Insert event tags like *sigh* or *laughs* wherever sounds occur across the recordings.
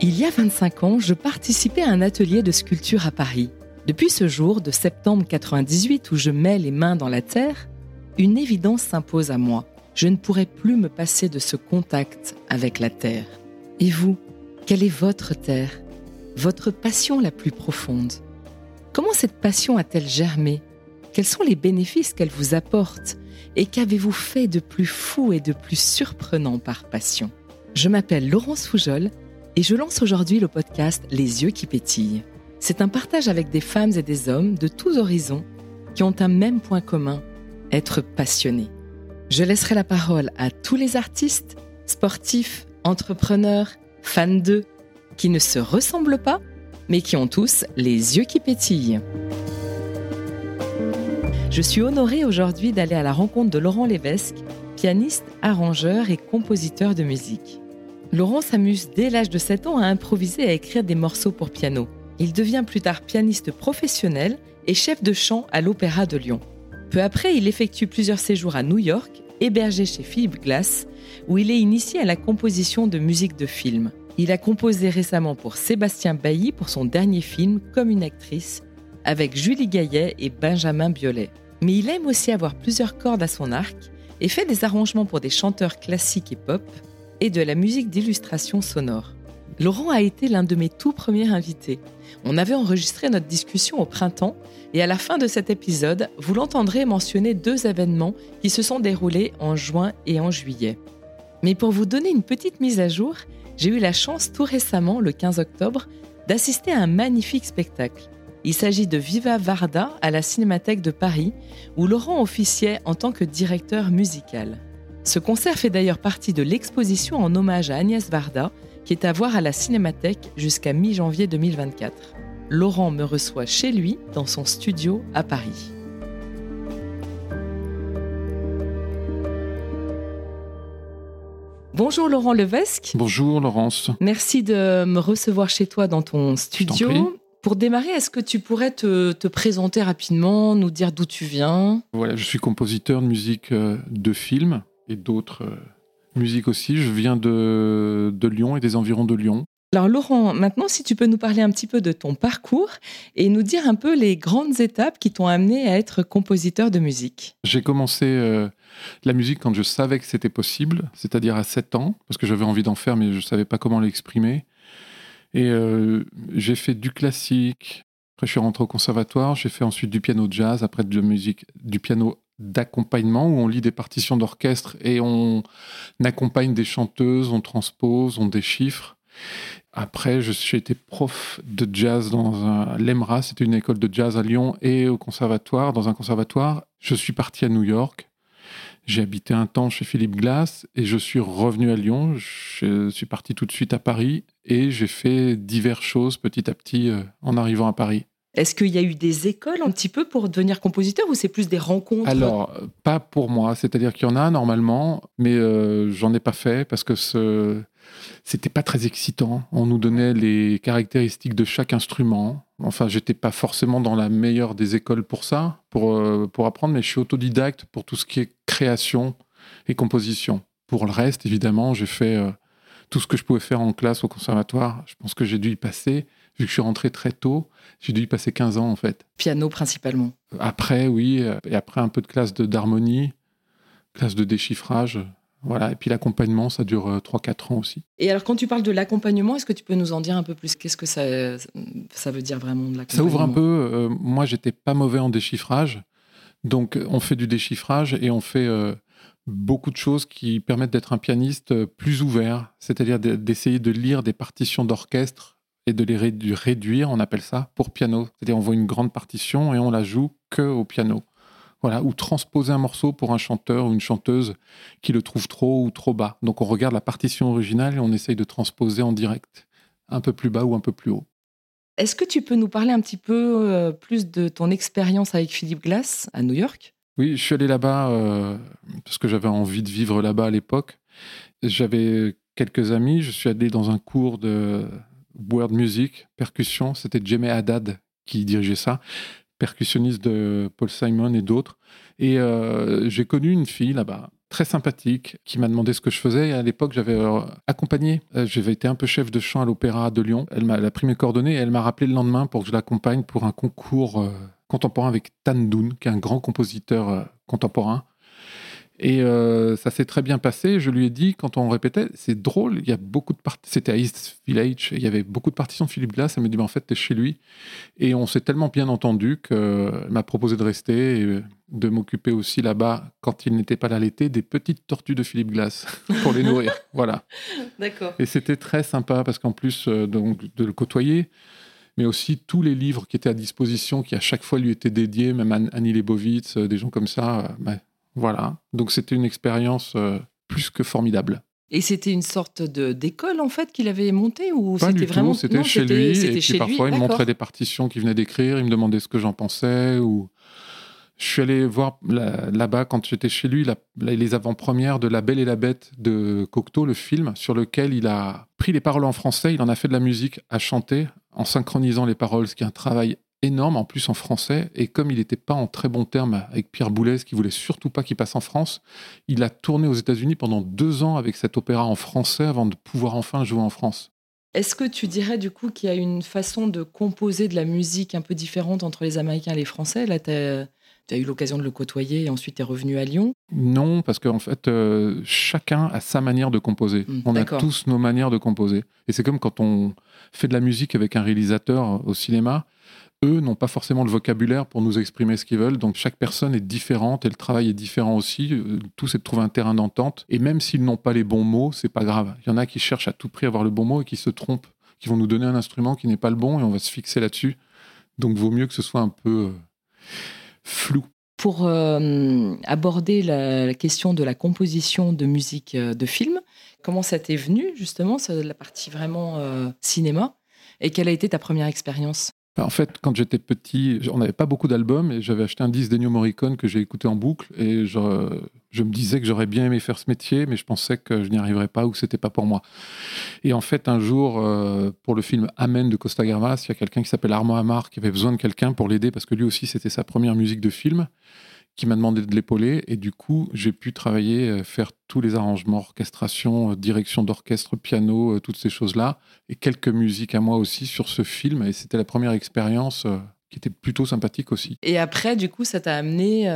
Il y a 25 ans, je participais à un atelier de sculpture à Paris. Depuis ce jour de septembre 98 où je mets les mains dans la terre, une évidence s'impose à moi. Je ne pourrai plus me passer de ce contact avec la terre. Et vous, quelle est votre terre? Votre passion la plus profonde? Comment cette passion a-t-elle germé? Quels sont les bénéfices qu'elle vous apporte? Et qu'avez-vous fait de plus fou et de plus surprenant par passion? Je m'appelle Laurence Foujol et je lance aujourd'hui le podcast Les yeux qui pétillent. C'est un partage avec des femmes et des hommes de tous horizons qui ont un même point commun, être passionnés. Je laisserai la parole à tous les artistes, sportifs, entrepreneurs, fans d'eux, qui ne se ressemblent pas, mais qui ont tous les yeux qui pétillent. Je suis honorée aujourd'hui d'aller à la rencontre de Laurent Lévesque, pianiste, arrangeur et compositeur de musique. Laurent s'amuse dès l'âge de 7 ans à improviser et à écrire des morceaux pour piano. Il devient plus tard pianiste professionnel et chef de chant à l'Opéra de Lyon. Peu après, il effectue plusieurs séjours à New York, hébergé chez Philip Glass, où il est initié à la composition de musique de film. Il a composé récemment pour Sébastien Bailly pour son dernier film Comme une actrice, avec Julie Gaillet et Benjamin Biolay. Mais il aime aussi avoir plusieurs cordes à son arc et fait des arrangements pour des chanteurs classiques et pop, et de la musique d'illustration sonore. Laurent a été l'un de mes tout premiers invités. On avait enregistré notre discussion au printemps et à la fin de cet épisode, vous l'entendrez mentionner deux événements qui se sont déroulés en juin et en juillet. Mais pour vous donner une petite mise à jour, j'ai eu la chance tout récemment, le 15 octobre, d'assister à un magnifique spectacle. Il s'agit de Viva Varda à la Cinémathèque de Paris, où Laurent officiait en tant que directeur musical. Ce concert fait d'ailleurs partie de l'exposition en hommage à Agnès Varda, qui est à voir à la Cinémathèque jusqu'à mi-janvier 2024. Laurent me reçoit chez lui, dans son studio à Paris. Bonjour Laurent Levesque. Bonjour Laurence. Merci de me recevoir chez toi dans ton studio. Pour démarrer, est-ce que tu pourrais te, te, présenter rapidement, nous dire d'où tu viens? Voilà, je suis compositeur de musique euh, de film et d'autres euh, musiques aussi. Je viens de, de Lyon et des environs de Lyon. Alors Laurent, maintenant si tu peux nous parler un petit peu de ton parcours et nous dire un peu les grandes étapes qui t'ont amené à être compositeur de musique. J'ai commencé euh, la musique quand je savais que c'était possible, c'est-à-dire à 7 ans, parce que j'avais envie d'en faire mais je ne savais pas comment l'exprimer. Et euh, j'ai fait du classique, après je suis rentré au conservatoire, j'ai fait ensuite du piano jazz, après de la musique, du piano d'accompagnement où on lit des partitions d'orchestre et on accompagne des chanteuses, on transpose, on déchiffre. Après, j'ai été prof de jazz dans un l'EMRA, c'était une école de jazz à Lyon et au conservatoire, dans un conservatoire. Je suis parti à New York. J'ai habité un temps chez Philippe Glass et je suis revenu à Lyon. Je suis parti tout de suite à Paris et j'ai fait diverses choses petit à petit euh, en arrivant à Paris. Est-ce qu'il y a eu des écoles un petit peu pour devenir compositeur ou c'est plus des rencontres? Alors, pas pour moi. C'est-à-dire qu'il y en a normalement, mais euh, j'en ai pas fait parce que ce c'était pas très excitant. On nous donnait les caractéristiques de chaque instrument. Enfin, j'étais pas forcément dans la meilleure des écoles pour ça, pour, euh, pour apprendre, mais je suis autodidacte pour tout ce qui est création et composition. Pour le reste, évidemment, j'ai fait euh, tout ce que je pouvais faire en classe au conservatoire. Je pense que j'ai dû y passer vu que je suis rentré très tôt, j'ai dû y passer 15 ans en fait. Piano principalement Après, oui, et après un peu de classe d'harmonie, classe de déchiffrage. Voilà, et puis l'accompagnement, ça dure 3-4 euh, ans aussi. Et alors, quand tu parles de l'accompagnement, est-ce que tu peux nous en dire un peu plus? Qu'est-ce que ça, ça veut dire vraiment de l'accompagnement Ça ouvre un peu. Euh, moi, j'étais pas mauvais en déchiffrage. Donc, on fait du déchiffrage et on fait euh, beaucoup de choses qui permettent d'être un pianiste plus ouvert, c'est-à-dire d'essayer de lire des partitions d'orchestre et de les réduire, on appelle ça, pour piano. C'est-à-dire on voit une grande partition et on la joue que au piano. Voilà, ou transposer un morceau pour un chanteur ou une chanteuse qui le trouve trop ou trop bas. Donc on regarde la partition originale et on essaye de transposer en direct, un peu plus bas ou un peu plus haut. Est-ce que tu peux nous parler un petit peu euh, plus de ton expérience avec Philippe Glass à New York? Oui, je suis allé là-bas euh, parce que j'avais envie de vivre là-bas à l'époque. J'avais quelques amis, je suis allé dans un cours de, World Music, percussion, c'était Jimmy Haddad qui dirigeait ça, percussionniste de Paul Simon et d'autres. Et euh, j'ai connu une fille là-bas, très sympathique, qui m'a demandé ce que je faisais. Et à l'époque, j'avais euh, accompagné, euh, j'avais été un peu chef de chant à l'Opéra de Lyon. Elle m'a pris mes coordonnées et elle m'a rappelé le lendemain pour que je l'accompagne pour un concours contemporain avec Tan Dun, qui est un grand compositeur contemporain. Et ça s'est très bien passé. Je lui ai dit, quand on répétait, c'est drôle, il y a beaucoup de parties. C'était à East Village, il y avait beaucoup de partitions de Philippe Glass. Elle m'a dit, en fait, tu es chez lui. Et on s'est tellement bien entendu qu'elle m'a proposé de rester. Et de m'occuper aussi là-bas, quand il n'était pas là l'été, des petites tortues de Philippe Glass *laughs* pour les nourrir. voilà. *laughs* D'accord. Et c'était très sympa parce qu'en plus euh, donc, de le côtoyer, mais aussi tous les livres qui étaient à disposition, qui à chaque fois lui étaient dédiés, même Annie Leibovitz, euh, des gens comme ça. Euh, ben, voilà. Donc c'était une expérience plus que formidable. Et c'était une sorte de d'école en fait qu'il avait montée ou c'était vraiment c'était chez lui et puis parfois il me montrait des partitions qu'il venait d'écrire, il me demandait ce que j'en pensais ou je suis allé voir là-bas, quand j'étais chez lui, les avant-premières de La Belle et la Bête de Cocteau, le film, sur lequel il a pris les paroles en français, il en a fait de la musique à chanter en synchronisant les paroles, ce qui est un travail énorme, en plus en français. Et comme il n'était pas en très bon terme avec Pierre Boulez, qui voulait surtout pas qu'il passe en France, il a tourné aux États-Unis pendant deux ans avec cet opéra en français avant de pouvoir enfin jouer en France. Est-ce que tu dirais du coup qu'il y a une façon de composer de la musique un peu différente entre les Américains et les Français? Là, tu as eu l'occasion de le côtoyer et ensuite tu es revenu à Lyon? Non, parce qu'en fait, euh, chacun a sa manière de composer. Hmm, on a tous nos manières de composer. Et c'est comme quand on fait de la musique avec un réalisateur au cinéma. Eux n'ont pas forcément le vocabulaire pour nous exprimer ce qu'ils veulent, donc chaque personne est différente et le travail est différent aussi. Euh, tout c'est de trouver un terrain d'entente. Et même s'ils n'ont pas les bons mots, c'est pas grave. Il y en a qui cherchent à tout prix à avoir le bon mot et qui se trompent, qui vont nous donner un instrument qui n'est pas le bon et on va se fixer là-dessus. Donc vaut mieux que ce soit un peu euh, flou. Pour euh, aborder la, question de la composition de musique de film, comment ça t'est venu justement, la partie vraiment cinéma, et quelle a été ta première expérience? En fait, quand j'étais petit, on n'avait pas beaucoup d'albums et j'avais acheté un disque d'Ennio Morricone que j'ai écouté en boucle et je, me disais que j'aurais bien aimé faire ce métier, mais je pensais que je n'y arriverais pas ou que c'était pas pour moi. Et en fait, un jour, euh, pour le film Amen de Costa Gavras, il y a quelqu'un qui s'appelle Armand Amar qui avait besoin de quelqu'un pour l'aider parce que lui aussi, c'était sa première musique de film qui m'a demandé de l'épauler. Et du coup, j'ai pu travailler, euh, faire tous les arrangements, orchestration, euh, direction d'orchestre, piano, euh, toutes ces choses-là. Et quelques musiques à moi aussi sur ce film. Et c'était la première expérience qui était plutôt sympathique aussi. Et après, du coup, ça t'a amené.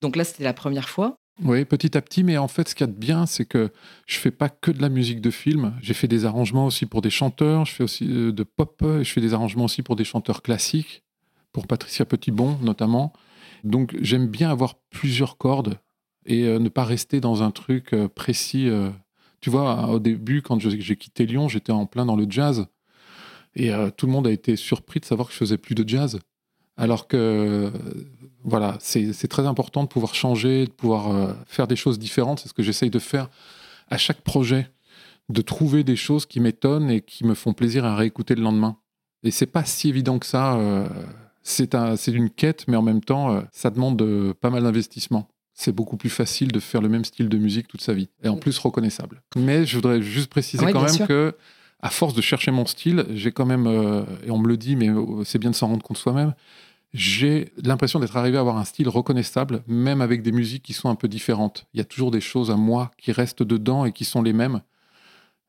Donc là, c'était la première fois. Oui, petit à petit, mais en fait, ce qu'il y a de bien, c'est que je fais pas que de la musique de film. J'ai fait des arrangements aussi pour des chanteurs, je fais aussi de pop, je fais des arrangements aussi pour des chanteurs classiques, pour Patricia Petitbon notamment. Donc j'aime bien avoir plusieurs cordes et euh, ne pas rester dans un truc euh, précis. Euh. Tu vois, au début, quand j'ai quitté Lyon, j'étais en plein dans le jazz. Et tout le monde a été surpris de savoir que je faisais plus de jazz. Alors que, voilà, c'est très important de pouvoir changer, de pouvoir faire des choses différentes. C'est ce que j'essaye de faire à chaque projet, de trouver des choses qui m'étonnent et qui me font plaisir à réécouter le lendemain. Et c'est pas si évident que ça c'est un, une quête, mais en même temps, euh, ça demande euh, pas mal d'investissement. C'est beaucoup plus facile de faire le même style de musique toute sa vie, et en plus reconnaissable. Mais je voudrais juste préciser quand même que, à force de chercher mon style, j'ai quand même, euh, et on me le dit, mais c'est bien de s'en rendre compte soi-même, j'ai l'impression d'être arrivé à avoir un style reconnaissable, même avec des musiques qui sont un peu différentes. Il y a toujours des choses à moi qui restent dedans et qui sont les mêmes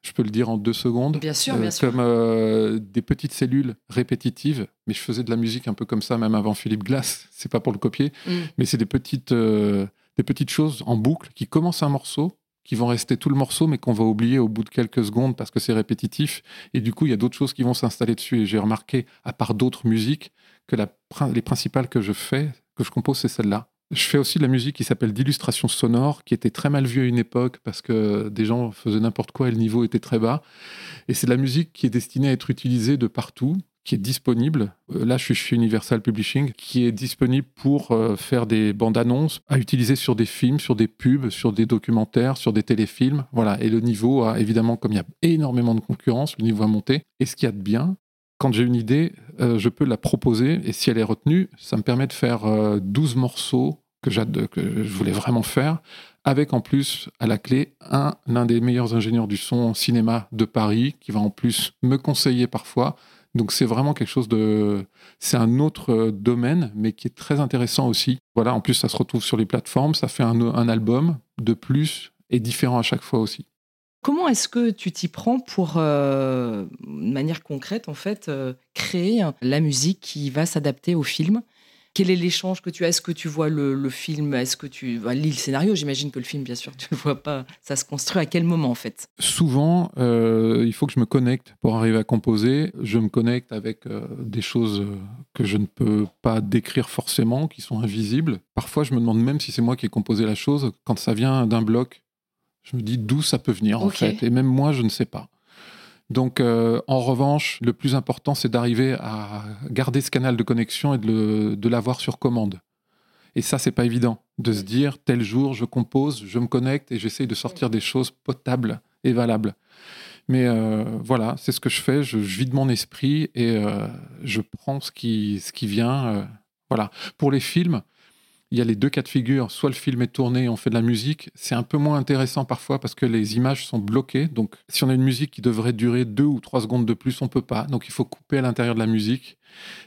je peux le dire en deux secondes. Bien sûr, bien sûr. Comme euh, des petites cellules répétitives. Mais je faisais de la musique un peu comme ça, même avant Philippe Glass. *laughs* C'est pas pour le copier, mm. mais c'est des petites, euh, des petites choses en boucle qui commencent un morceau, qui vont rester tout le morceau, mais qu'on va oublier au bout de quelques secondes parce que c'est répétitif. Et du coup, il y a d'autres choses qui vont s'installer dessus. Et j'ai remarqué, à part d'autres musiques, que la, les principales que je fais, que je compose, c'est celle-là. Je fais aussi de la musique qui s'appelle d'illustration sonore, qui était très mal vue à une époque parce que des gens faisaient n'importe quoi et le niveau était très bas. Et c'est de la musique qui est destinée à être utilisée de partout, qui est disponible. Euh, là, je suis chez Universal Publishing, qui est disponible pour euh, faire des bandes annonces, à utiliser sur des films, sur des pubs, sur des documentaires, sur des téléfilms. Voilà. Et le niveau a, évidemment, comme il y a énormément de concurrence, le niveau a monté. Et ce qu'il y a de bien, quand j'ai une idée, euh, je peux la proposer et si elle est retenue, ça me permet de faire 12 morceaux que, que je voulais vraiment faire, avec en plus à la clé un l'un des meilleurs ingénieurs du son cinéma de Paris, qui va en plus me conseiller parfois Donc c'est vraiment quelque chose de... C'est un autre euh, domaine, mais qui est très intéressant aussi. Voilà, en plus ça se retrouve sur les plateformes, ça fait un, album de plus et différent à chaque fois aussi. Comment est-ce que tu t'y prends pour, euh, de manière concrète, en fait, euh, créer la musique qui va s'adapter au film? Quel est l'échange que tu as? Est-ce que tu vois le, film? Est-ce que tu lis le scénario? J'imagine que le film, bien sûr, tu ne le vois pas. Ça se construit à quel moment, en fait? Souvent, euh, il faut que je me connecte pour arriver à composer. Je me connecte avec des choses que je ne peux pas décrire forcément, qui sont invisibles. Parfois, je me demande même si c'est moi qui ai composé la chose. Quand ça vient d'un bloc, je me dis d'où ça peut venir, en fait. Et même moi, je ne sais pas. Donc, euh, en revanche, le plus important, c'est d'arriver à garder ce canal de connexion et de, l'avoir sur commande. Et ça, c'est pas évident de se dire tel jour, je compose, je me connecte et j'essaye de sortir des choses potables et valables. Mais euh, voilà, c'est ce que je fais. Je, vide mon esprit et euh, je prends ce qui, ce qui vient. voilà. Pour les films, il y a les deux cas de figure. Soit le film est tourné on fait de la musique. C'est un peu moins intéressant parfois parce que les images sont bloquées. Donc, si on a une musique qui devrait durer deux ou trois secondes de plus, on peut pas. Donc, il faut couper à l'intérieur de la musique.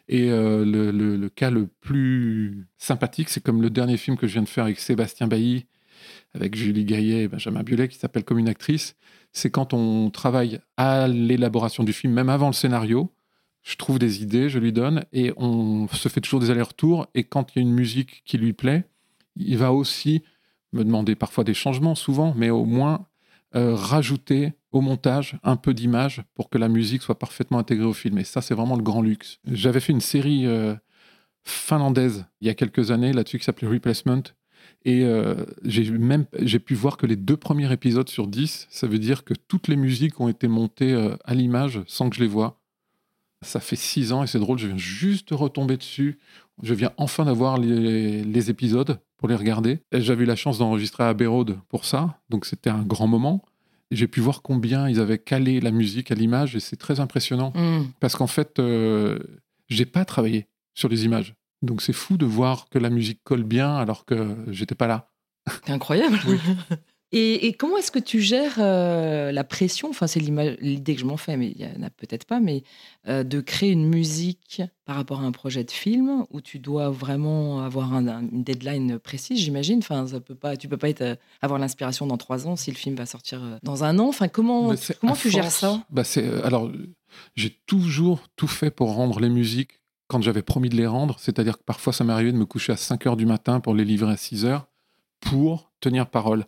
Et euh, le, cas le plus sympathique, c'est comme le dernier film que je viens de faire avec Sébastien Bailly, avec Julie Gaillet et Benjamin Biolay, qui s'appelle Comme une actrice. C'est quand on travaille à l'élaboration du film, même avant le scénario je trouve des idées, je lui donne, et on se fait toujours des allers-retours. Et quand il y a une musique qui lui plaît, il va aussi me demander parfois des changements, souvent, mais au moins euh, rajouter au montage un peu d'image pour que la musique soit parfaitement intégrée au film. Et ça, c'est vraiment le grand luxe. J'avais fait une série euh, finlandaise il y a quelques années là-dessus qui s'appelait Replacement. Et euh, j'ai même j'ai pu voir que les deux premiers épisodes sur dix, ça veut dire que toutes les musiques ont été montées à l'image sans que je les voie. Ça fait six ans et c'est drôle, je viens juste de retomber dessus. Je viens enfin d'avoir les, épisodes pour les regarder. J'avais eu la chance d'enregistrer à Abbey pour ça, donc c'était un grand moment. J'ai pu voir combien ils avaient calé la musique à l'image et c'est très impressionnant. Mm. Parce qu'en fait, euh, j'ai pas travaillé sur les images. Donc c'est fou de voir que la musique colle bien alors que j'étais pas là. C'est incroyable. *laughs* Et, comment est-ce que tu gères euh, la pression? Enfin, c'est l'idée que je m'en fais, mais il n'y en a peut-être pas, mais euh, de créer une musique par rapport à un projet de film où tu dois vraiment avoir une deadline précise, j'imagine? Enfin, ça peut pas, tu peux pas être, euh, avoir l'inspiration dans trois ans si le film va sortir dans un an. Enfin, comment, comment tu gères ça? Bah Alors, j'ai toujours tout fait pour rendre les musiques quand j'avais promis de les rendre. C'est-à-dire que parfois, ça m'est arrivé de me coucher à 5 heures du matin pour les livrer à 6 heures pour tenir parole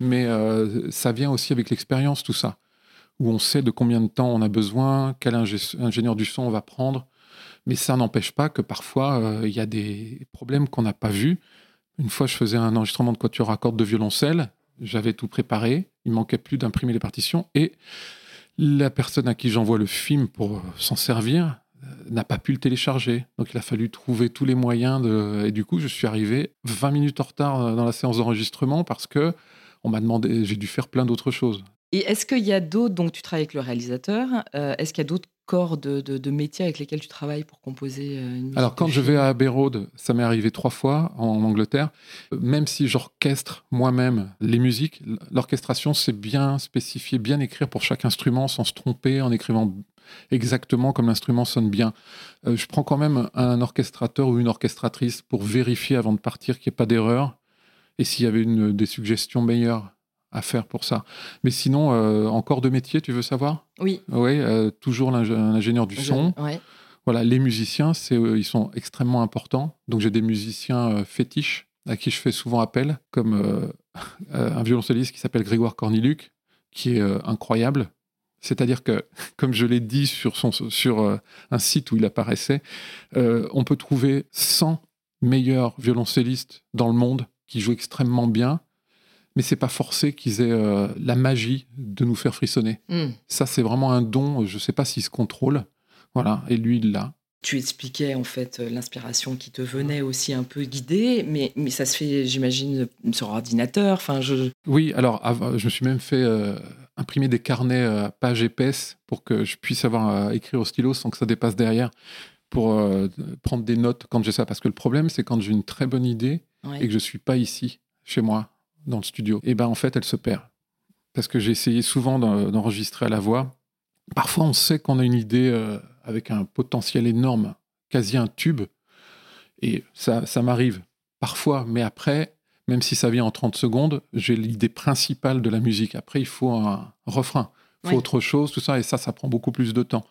mais euh, ça vient aussi avec l'expérience, tout ça, où on sait de combien de temps on a besoin, quel ingénieur du son on va prendre, mais ça n'empêche pas que parfois euh, il y a des problèmes qu'on n'a pas vus. Une fois, je faisais un enregistrement de quatuor à cordes de violoncelle, j'avais tout préparé, il manquait plus d'imprimer les partitions, et la personne à qui j'envoie le film pour s'en servir euh, n'a pas pu le télécharger. Donc il a fallu trouver tous les moyens de... Et du coup, je suis arrivé 20 minutes en retard dans la séance d'enregistrement parce que on m'a demandé, j'ai dû faire plein d'autres choses. Et est-ce qu'il y a d'autres, donc tu travailles avec le réalisateur, euh, est-ce qu'il y a d'autres corps de, de, métiers avec lesquels tu travailles pour composer euh, une musique Alors quand je vais à Abbey Road, ça m'est arrivé trois fois en Angleterre, même si j'orchestre moi-même les musiques, l'orchestration c'est bien spécifié, bien écrire pour chaque instrument sans se tromper, en écrivant exactement comme l'instrument sonne bien. Euh, je prends quand même un orchestrateur ou une orchestratrice pour vérifier avant de partir qu'il n'y ait pas d'erreur et s'il y avait une, des suggestions meilleures à faire pour ça. Mais sinon, euh, encore de métier, tu veux savoir? Oui. Oui, euh, toujours l'ingénieur du son. Voilà, les musiciens, c'est, euh, ils sont extrêmement importants. Donc j'ai des musiciens fétiches à qui je fais souvent appel, comme *laughs* un violoncelliste qui s'appelle Grégoire Corniluc, qui est incroyable. C'est-à-dire que, *laughs* comme je l'ai dit sur, son, sur un site où il apparaissait, on peut trouver 100 meilleurs violoncellistes dans le monde qui jouent extrêmement bien, mais c'est pas forcé qu'ils aient euh, la magie de nous faire frissonner. Hmm. Ça, c'est vraiment un don. Je sais pas s'il se contrôle. Voilà, et lui, il l'a. Tu expliquais en fait euh, l'inspiration qui te venait aussi un peu guidée, mais, mais ça se fait, j'imagine, sur ordinateur. Enfin, je... Oui, alors je me suis même fait euh, imprimer des carnets à pages épaisses pour que je puisse avoir à écrire au stylo sans que ça dépasse derrière pour prendre des notes quand j'ai ça. Parce que le problème, c'est quand j'ai une très bonne idée, et que je suis pas ici, chez moi, dans le studio, et ben en fait, elle se perd. Parce que j'ai essayé souvent d'enregistrer à la voix. Parfois, on sait qu'on a une idée euh, avec un potentiel énorme, quasi un tube. Et ça, ça m'arrive parfois, mais après, même si ça vient en 30 secondes, j'ai l'idée principale de la musique. Après, il faut un refrain, il faut autre chose, tout ça, et ça, ça prend beaucoup plus de temps.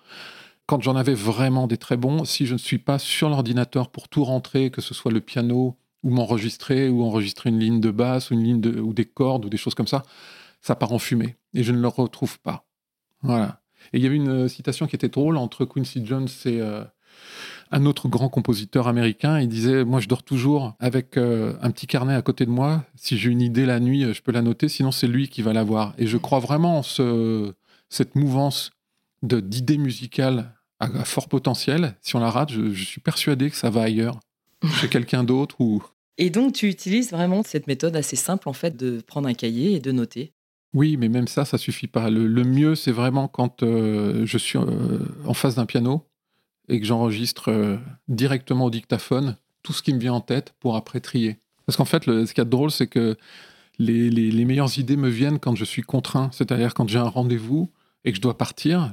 Quand j'en avais vraiment des très bons, si je ne suis pas sur l'ordinateur pour tout rentrer, que ce soit le piano, ou m'enregistrer, ou enregistrer une ligne de basse, ou, une ligne de, ou des cordes, ou des choses comme ça, ça part en fumée. Et je ne le retrouve pas. Voilà. Et il y avait une citation qui était drôle entre Quincy Jones et euh, un autre grand compositeur américain. Il disait Moi, je dors toujours avec euh, un petit carnet à côté de moi. Si j'ai une idée la nuit, je peux la noter, sinon c'est lui qui va l'avoir. Et je crois vraiment en ce, cette mouvance d'idées musicales à, fort potentiel. Si on la rate, je, je suis persuadé que ça va ailleurs, *laughs* chez quelqu'un d'autre ou. Et donc, tu utilises vraiment cette méthode assez simple, en fait, de prendre un cahier et de noter oui, mais même ça, ça suffit pas. Le, mieux, c'est vraiment quand euh, je suis euh, en face d'un piano et que j'enregistre euh, directement au dictaphone tout ce qui me vient en tête pour après trier. Parce qu'en fait, ce qui est drôle, c'est que les, meilleures idées me viennent quand je suis contraint, c'est-à-dire quand j'ai un rendez-vous et que je dois partir.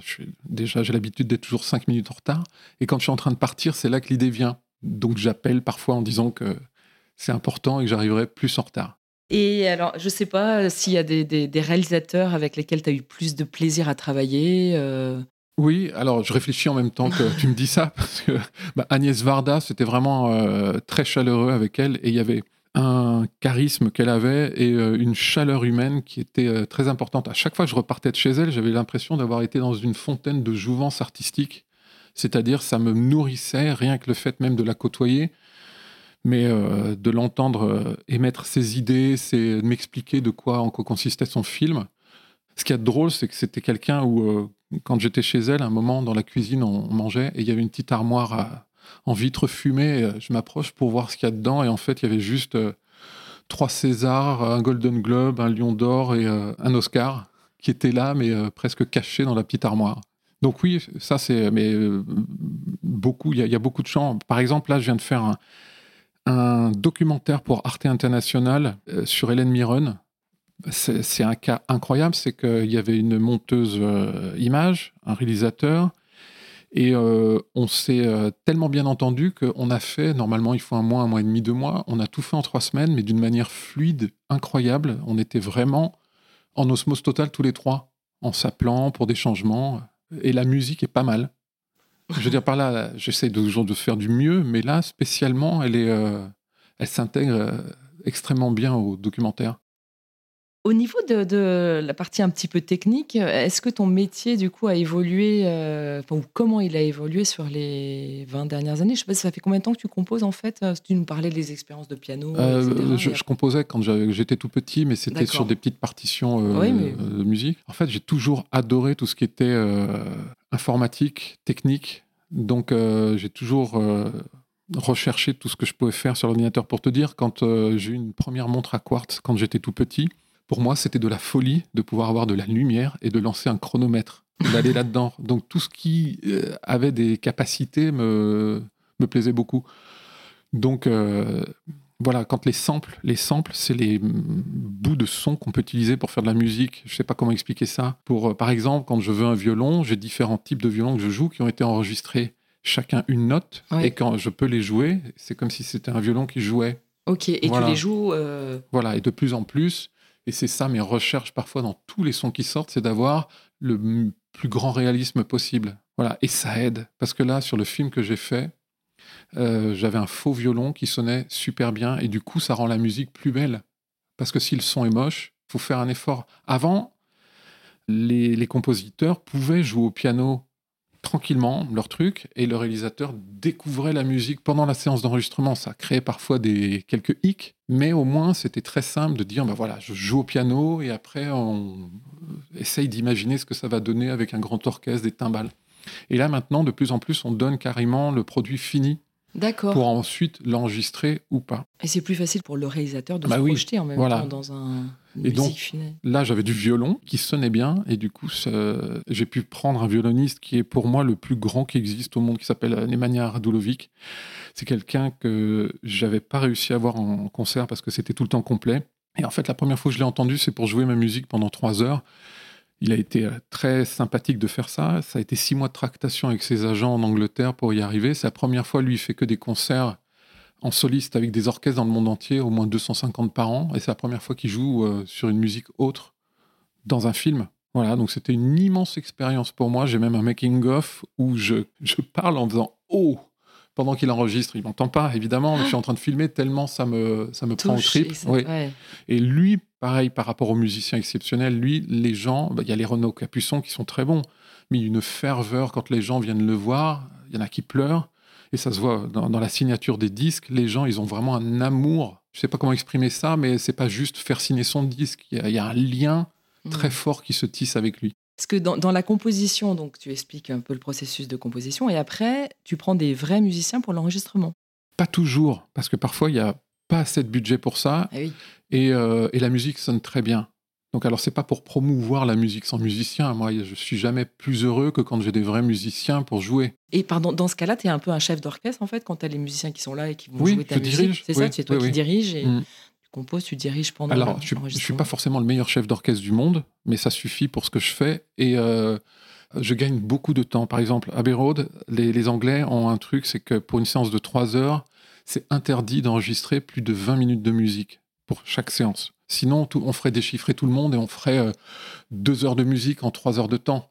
déjà, j'ai l'habitude d'être toujours cinq minutes en retard. Et quand je suis en train de partir, c'est là que l'idée vient. Donc j'appelle parfois en disant que c'est important et que j'arriverai plus en retard. Et alors, je ne sais pas s'il y a des, réalisateurs avec lesquels tu as eu plus de plaisir à travailler. Euh. Oui, alors je réfléchis en même temps que tu me dis ça, *laughs* parce que bah, Agnès Varda, c'était vraiment euh, très chaleureux avec elle, et il y avait un charisme qu'elle avait et euh, une chaleur humaine qui était très importante. À chaque fois que je repartais de chez elle, j'avais l'impression d'avoir été dans une fontaine de jouvence artistique, c'est-à-dire ça me nourrissait, rien que le fait même de la côtoyer mais euh, de l'entendre euh, émettre ses idées, c'est m'expliquer de quoi en quoi consistait son film. Ce qui est drôle, c'est que c'était quelqu'un où, euh, quand j'étais chez elle, un moment dans la cuisine, on, mangeait et il y avait une petite armoire en vitre fumée. je m'approche pour voir ce qu'il y a dedans et en fait, il y avait juste trois Césars, un Golden Globe, un Lion d'Or et un Oscar qui étaient là, mais presque cachés dans la petite armoire. Donc oui, ça c'est, mais beaucoup, il y, y, a beaucoup de chants. Par exemple, là, je viens de faire un, un documentaire pour Arte International euh, sur Hélène Mirren. C'est un cas incroyable, c'est qu'il y avait une monteuse euh, image, un réalisateur, et euh, on s'est tellement bien entendu qu'on a fait, normalement il faut un mois, un mois et demi, deux mois, on a tout fait en trois semaines, mais d'une manière fluide, incroyable. On était vraiment en osmose totale tous les trois, en s'appelant pour des changements, et la musique est pas mal. Je veux dire, par là, j'essaie toujours de faire du mieux, mais là, spécialement, elle, est, euh, elle s'intègre euh, extrêmement bien au documentaire. Au niveau de, la partie un petit peu technique, est-ce que ton métier, du coup, a évolué, euh, ou comment il a évolué sur les 20 dernières années? Je sais pas, ça fait combien de temps que tu composes, en fait? Tu nous parlais des expériences de piano, je, composais quand j'étais tout petit, mais c'était sur des petites partitions de musique. En fait, j'ai toujours adoré tout ce qui était informatique, technique. Donc, euh, j'ai toujours euh, recherché tout ce que je pouvais faire sur l'ordinateur. Pour te dire, quand euh, j'ai eu une première montre à quartz quand j'étais tout petit, pour moi, c'était de la folie de pouvoir avoir de la lumière et de lancer un chronomètre, d'aller là-dedans. *laughs* Donc, tout ce qui avait des capacités me, me plaisait beaucoup. Donc, voilà, quand les samples, les samples, c'est les bouts de son qu'on peut utiliser pour faire de la musique. Je ne sais pas comment expliquer ça. Pour, euh, par exemple, quand je veux un violon, j'ai différents types de violons que je joue qui ont été enregistrés chacun une note. Et quand je peux les jouer, c'est comme si c'était un violon qui jouait. Ok, et tu les joues. Euh, voilà, et de plus en plus. Et c'est ça mes recherches parfois dans tous les sons qui sortent, c'est d'avoir le plus grand réalisme possible. Voilà, et ça aide. Parce que là, sur le film que j'ai fait, euh, j'avais un faux violon qui sonnait super bien et du coup ça rend la musique plus belle. Parce que si le son est moche, faut faire un effort. Avant, les, compositeurs pouvaient jouer au piano tranquillement leur truc et le réalisateur découvrait la musique pendant la séance d'enregistrement. Ça créait parfois des quelques hicks, mais au moins c'était très simple de dire ben voilà, je joue au piano et après on essaye d'imaginer ce que ça va donner avec un grand orchestre, des timbales. Et là maintenant, de plus en plus, on donne carrément le produit fini D'accord. Pour ensuite l'enregistrer ou pas. Et c'est plus facile pour le réalisateur de bah se projeter en même temps dans un. Et donc, là, j'avais du violon qui sonnait bien, et du coup, j'ai pu prendre un violoniste qui est pour moi le plus grand qui existe au monde, qui s'appelle Nemanja Radulovic. C'est quelqu'un que j'avais pas réussi à voir en concert parce que c'était tout le temps complet. Et en fait, la première fois que je l'ai entendu, c'est pour jouer ma musique pendant trois heures. Il a été euh, très sympathique de faire ça. Ça a été six mois de tractation avec ses agents en Angleterre pour y arriver. C'est la première fois, lui, il fait que des concerts en soliste avec des orchestres dans le monde entier, au moins 250 par an. Et c'est la première fois qu'il joue euh, sur une musique autre dans un film. Voilà, donc c'était une immense expérience pour moi. J'ai même un making-of où je, je parle en faisant Oh pendant qu'il enregistre. Il m'entend pas, évidemment, mais je suis en train de filmer tellement ça me, ça me prend au trip. Et, lui, pareil, par rapport aux musiciens exceptionnels, lui, les gens, bah, il y a les Renaud Capuçon qui sont très bons, mais une ferveur quand les gens viennent le voir. Il y en a qui pleurent. Et ça se voit dans, la signature des disques. Les gens, ils ont vraiment un amour. Je sais pas comment exprimer ça, mais c'est pas juste faire signer son disque. Il y a, un lien mmh. très fort qui se tisse avec lui. Parce que dans, la composition, donc tu expliques un peu le processus de composition, et après, tu prends des vrais musiciens pour l'enregistrement. Pas toujours, parce que parfois, il n'y a pas assez de budget pour ça, ah et, euh, et, la musique sonne très bien. Donc alors, c'est pas pour promouvoir la musique sans musicien. Moi, je suis jamais plus heureux que quand j'ai des vrais musiciens pour jouer. Et pardon, dans ce cas-là, tu es un peu un chef d'orchestre, en fait, quand tu as les musiciens qui sont là et qui vont jouer ta musique. C'est ça, c'est toi qui diriges. Et... Mm composes, tu diriges pendant Alors, je ne suis pas forcément le meilleur chef d'orchestre du monde, mais ça suffit pour ce que je fais. Et euh, je gagne beaucoup de temps. Par exemple, à Road, les, Anglais ont un truc, c'est que pour une séance de 3 heures, c'est interdit d'enregistrer plus de 20 minutes de musique pour chaque séance. Sinon, on ferait déchiffrer tout le monde et on ferait 2 euh, heures de musique en 3 heures de temps.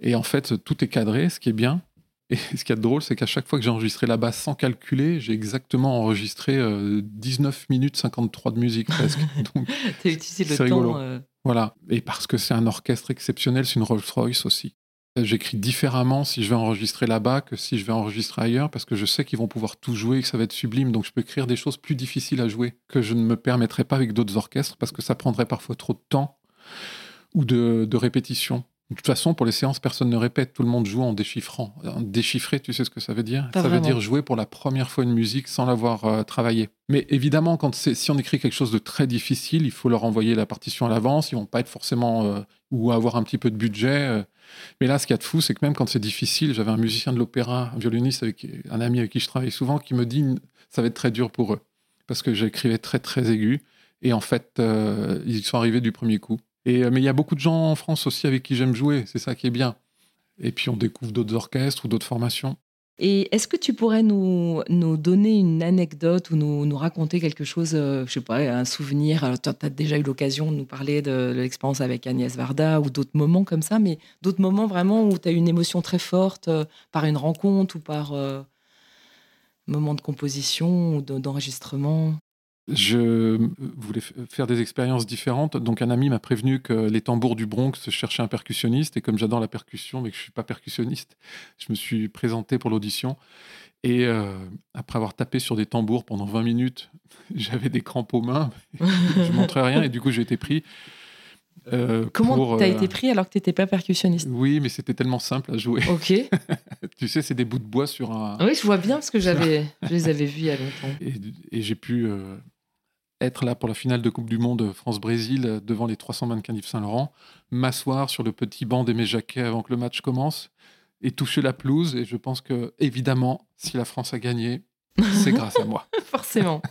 Et en fait, tout est cadré, ce qui est bien. *laughs* Et ce qui est drôle, c'est qu'à chaque fois que j'ai enregistré là-bas sans calculer, j'ai exactement enregistré 19 euh, minutes 53 de musique presque. *laughs* Utilisé le temps. Euh. Voilà. Et parce que c'est un orchestre exceptionnel, c'est une Rolls-Royce aussi. J'écris différemment si je vais enregistrer là-bas que si je vais enregistrer ailleurs, parce que je sais qu'ils vont pouvoir tout jouer et que ça va être sublime. Donc je peux écrire des choses plus difficiles à jouer que je ne me permettrais pas avec d'autres orchestres, parce que ça prendrait parfois trop de temps ou de, de répétition. De toute façon, pour les séances, personne ne répète, tout le monde joue en déchiffrant. déchiffrer, tu sais ce que ça veut dire? Ça veut dire jouer pour la première fois une musique sans l'avoir euh, travaillée. Mais évidemment, quand si on écrit quelque chose de très difficile, il faut leur envoyer la partition à l'avance. Ils vont pas être forcément euh, ou avoir un petit peu de budget. Euh. Mais là, ce qu'il y a de fou, c'est que même quand c'est difficile, j'avais un musicien de l'opéra, un violoniste, un ami avec qui je travaille souvent, qui me dit ça va être très dur pour eux parce que j'écrivais très très aigu. Et en fait, ils sont arrivés du premier coup. Euh, mais il y a beaucoup de gens en France aussi avec qui j'aime jouer, c'est ça qui est bien. Et puis on découvre d'autres orchestres ou d'autres formations. Et est-ce que tu pourrais nous, donner une anecdote ou nous, raconter quelque chose, euh, je sais pas, un souvenir? Alors, tu as déjà eu l'occasion de nous parler de, l'expérience avec Agnès Varda ou d'autres moments comme ça, mais d'autres moments vraiment où tu as une émotion très forte euh, par une rencontre ou par un moment de composition ou d'enregistrement? Je voulais faire des expériences différentes. Donc, un ami m'a prévenu que les tambours du Bronx cherchaient un percussionniste. Et comme j'adore la percussion, mais que je ne suis pas percussionniste, je me suis présenté pour l'audition. Et euh, après avoir tapé sur des tambours pendant 20 minutes, *laughs* j'avais des crampes aux mains. je ne montrais rien. Et du coup, j'ai été pris. Euh, Comment tu as été euh, pris alors que tu n'étais pas percussionniste? Oui, mais c'était tellement simple à jouer. Ok. *laughs* tu sais, c'est des bouts de bois sur un. Oui, je vois bien parce que j'avais, je les avais vus il y a longtemps. Et, j'ai pu être là pour la finale de Coupe du Monde France-Brésil devant les 300 mannequins d'Yves Saint-Laurent, m'asseoir sur le petit banc d'Aimé Jacquet avant que le match commence et toucher la pelouse. Et je pense que, évidemment, si la France a gagné, c'est *laughs* grâce à moi. Forcément.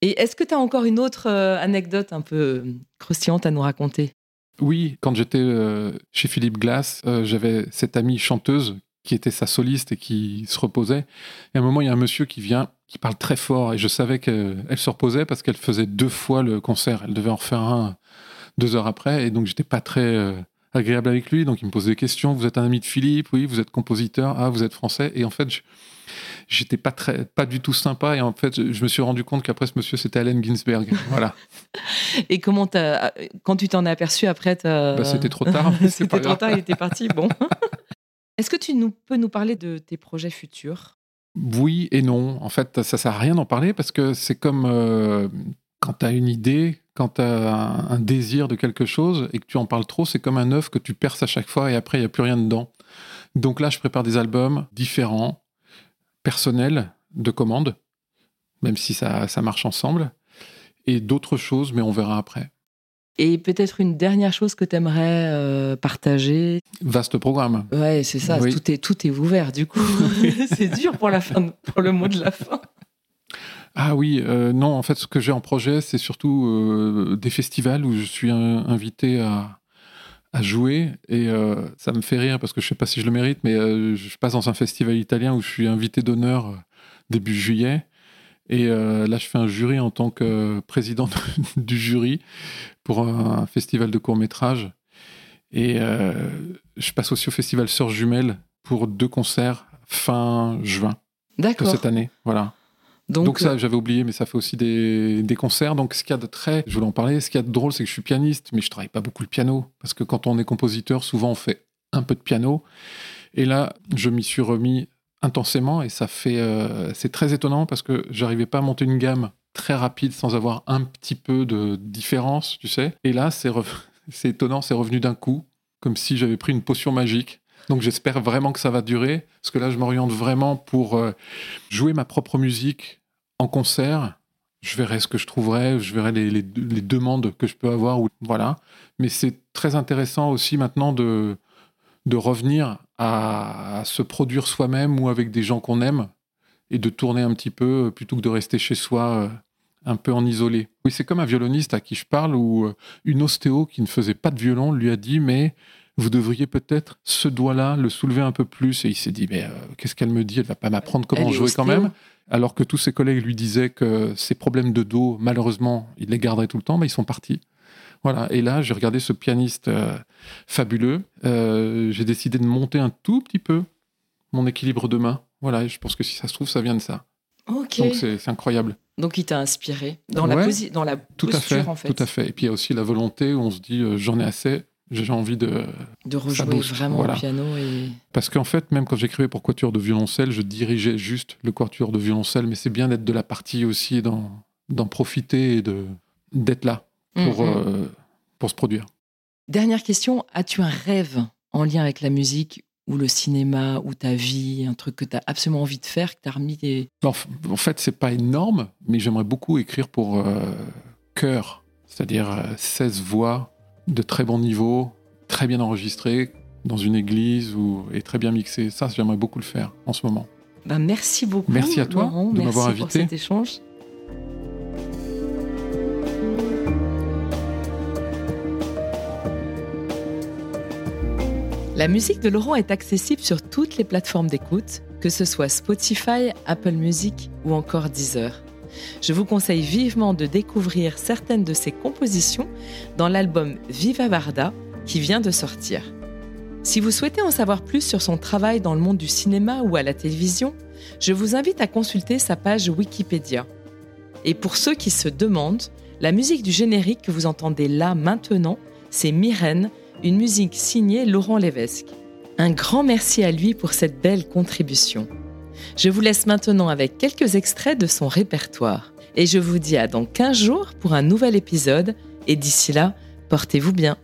Et est-ce que tu as encore une autre euh, anecdote un peu euh, croustillante à nous raconter? Oui, quand j'étais euh, chez Philippe Glass, j'avais cette amie chanteuse qui était sa soliste et qui se reposait. Et à un moment, il y a un monsieur qui vient, qui parle très fort, et je savais qu'elle se reposait parce qu'elle faisait deux fois le concert. Elle devait en refaire un deux heures après, et donc j'étais pas très euh, agréable avec lui. Donc il me posait des questions. Vous êtes un ami de Philippe? Oui, vous êtes compositeur? Ah, vous êtes français? Et en fait, j'étais pas très, pas du tout sympa. Et en fait, je me suis rendu compte qu'après ce monsieur, c'était Allen Ginsberg. *laughs* Voilà. et comment as, quand tu t'en es aperçu après bah, C'était trop tard. *laughs* c'était trop tard. Il était parti. Bon. *laughs* Est-ce que tu peux nous parler de tes projets futurs? Oui et non. En fait, ça ne sert à rien d'en parler parce que c'est comme euh, quand tu as une idée, quand tu as un, désir de quelque chose et que tu en parles trop, c'est comme un œuf que tu perces à chaque fois et après, il n'y a plus rien dedans. Donc là, je prépare des albums différents, personnels, de commande, même si ça, ça marche ensemble, et d'autres choses, mais on verra après. Et peut-être une dernière chose que tu aimerais euh, partager. Vaste programme. Ouais, c'est ça. Tout, est, tout est ouvert, du coup. *laughs* *laughs* c'est dur pour, la fin, pour le mot de la fin. Ah oui, euh, non, en fait, ce que j'ai en projet, c'est surtout euh, des festivals où je suis invité à, à jouer et euh, ça me fait rire parce que je sais pas si je le mérite, mais euh, je passe dans un festival italien où je suis invité d'honneur euh, début juillet. Et là, je fais un jury en tant que président *laughs* du jury pour un, festival de court métrage. Et je passe aussi au festival Sœurs Jumelles pour deux concerts fin juin de cette année. Voilà. Donc, ça, j'avais oublié, mais ça fait aussi des, des, concerts. Donc ce qu'il y a de très, je voulais en parler, ce qu'il y a de drôle, c'est que je suis pianiste, mais je travaille pas beaucoup le piano. Parce que quand on est compositeur, souvent on fait un peu de piano. Et là, je m'y suis remis intensément et ça fait, euh, c'est très étonnant parce que j'arrivais pas à monter une gamme très rapide sans avoir un petit peu de différence, tu sais. Et là, c'est, *laughs* c'est étonnant, c'est revenu d'un coup, comme si j'avais pris une potion magique. Donc j'espère vraiment que ça va durer, parce que là, je m'oriente vraiment pour euh, jouer ma propre musique en concert, je verrai ce que je trouverai, je verrai les, demandes que je peux avoir. Voilà. Mais c'est très intéressant aussi maintenant de, de revenir à, se produire soi-même ou avec des gens qu'on aime et de tourner un petit peu euh, plutôt que de rester chez soi euh, un peu en isolé. Oui, c'est comme un violoniste à qui je parle où euh, une ostéo qui ne faisait pas de violon lui a dit mais vous devriez peut-être ce doigt-là le soulever un peu plus. Et il s'est dit mais qu'est-ce qu'elle me dit? Elle va pas m'apprendre comment jouer quand même. alors que tous ses collègues lui disaient que ses problèmes de dos, malheureusement, il les garderait tout le temps, mais ils sont partis. Voilà. Et là, j'ai regardé ce pianiste euh, fabuleux. Euh, j'ai décidé de monter un tout petit peu mon équilibre de main. Voilà. Et je pense que si ça se trouve, ça vient de ça. Ok. Donc c'est incroyable. Donc il t'a inspiré dans la, dans la tout posture, à fait, en fait. Tout à fait. Et puis il y a aussi la volonté où on se dit euh, j'en ai assez, j'ai envie de. De rejouer vraiment le piano. Et... Parce qu'en fait, même quand j'écrivais pour Quatuor de violoncelle, je dirigeais juste le Quatuor de violoncelle, mais c'est bien d'être de la partie aussi et d'en profiter et d'être là pour, mm-hmm. euh, pour se produire. Dernière question as-tu un rêve en lien avec la musique ou le cinéma ou ta vie, un truc que tu as absolument envie de faire, que tu as remis des. En, fait, c'est pas énorme, mais j'aimerais beaucoup écrire pour euh, chœur, c'est-à-dire 16 euh, voix de très bon niveau, très bien enregistré dans une église ou, et très bien mixé. Ça, j'aimerais beaucoup le faire en ce moment. Ben, merci beaucoup. Merci à toi de m'avoir invité. Pour cet échange. La musique de Laurent est accessible sur toutes les plateformes d'écoute, que ce soit Spotify, Apple Music ou encore Deezer. Je vous conseille vivement de découvrir certaines de ses compositions dans l'album Viva Varda qui vient de sortir. Si vous souhaitez en savoir plus sur son travail dans le monde du cinéma ou à la télévision, je vous invite à consulter sa page Wikipédia. Et pour ceux qui se demandent, la musique du générique que vous entendez là maintenant, c'est Myrène, une musique signée Laurent Lévesque. Un grand merci à lui pour cette belle contribution. Je vous laisse maintenant avec quelques extraits de son répertoire. Et je vous dis à dans 15 jours pour un nouvel épisode. Et d'ici là, portez-vous bien.